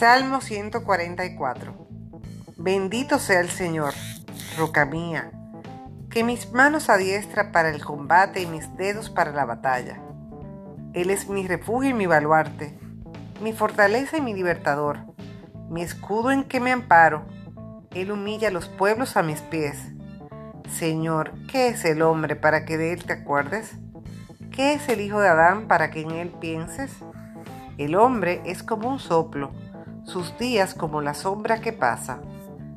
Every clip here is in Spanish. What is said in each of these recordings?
Salmo 144 Bendito sea el Señor, roca mía, que mis manos adiestra para el combate y mis dedos para la batalla. Él es mi refugio y mi baluarte, mi fortaleza y mi libertador, mi escudo en que me amparo. Él humilla los pueblos a mis pies. Señor, ¿qué es el hombre para que de él te acuerdes? ¿Qué es el hijo de Adán para que en él pienses? El hombre es como un soplo, sus días como la sombra que pasa.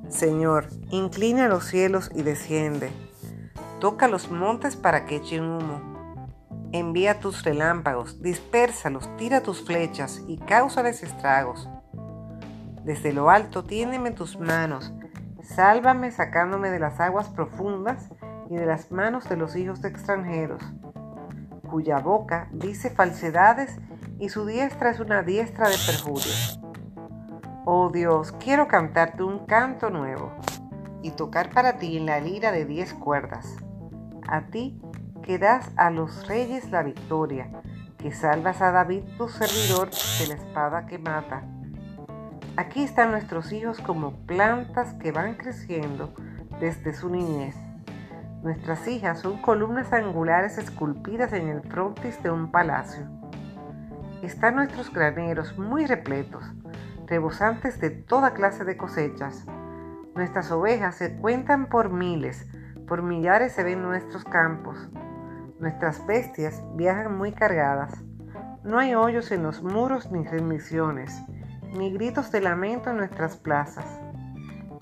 Señor, inclina los cielos y desciende. Toca los montes para que echen humo. Envía tus relámpagos, dispérsalos, tira tus flechas y cáusales estragos. Desde lo alto tiéndeme tus manos, sálvame sacándome de las aguas profundas y de las manos de los hijos de extranjeros, cuya boca dice falsedades y su diestra es una diestra de perjurio. Oh Dios, quiero cantarte un canto nuevo y tocar para ti en la lira de diez cuerdas. A ti que das a los reyes la victoria, que salvas a David tu servidor de la espada que mata. Aquí están nuestros hijos como plantas que van creciendo desde su niñez. Nuestras hijas son columnas angulares esculpidas en el frontis de un palacio. Están nuestros graneros muy repletos rebosantes de toda clase de cosechas. Nuestras ovejas se cuentan por miles, por millares se ven nuestros campos. Nuestras bestias viajan muy cargadas. No hay hoyos en los muros ni rendiciones, ni gritos de lamento en nuestras plazas.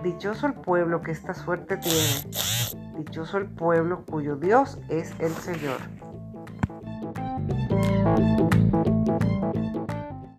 Dichoso el pueblo que esta suerte tiene. Dichoso el pueblo cuyo Dios es el Señor.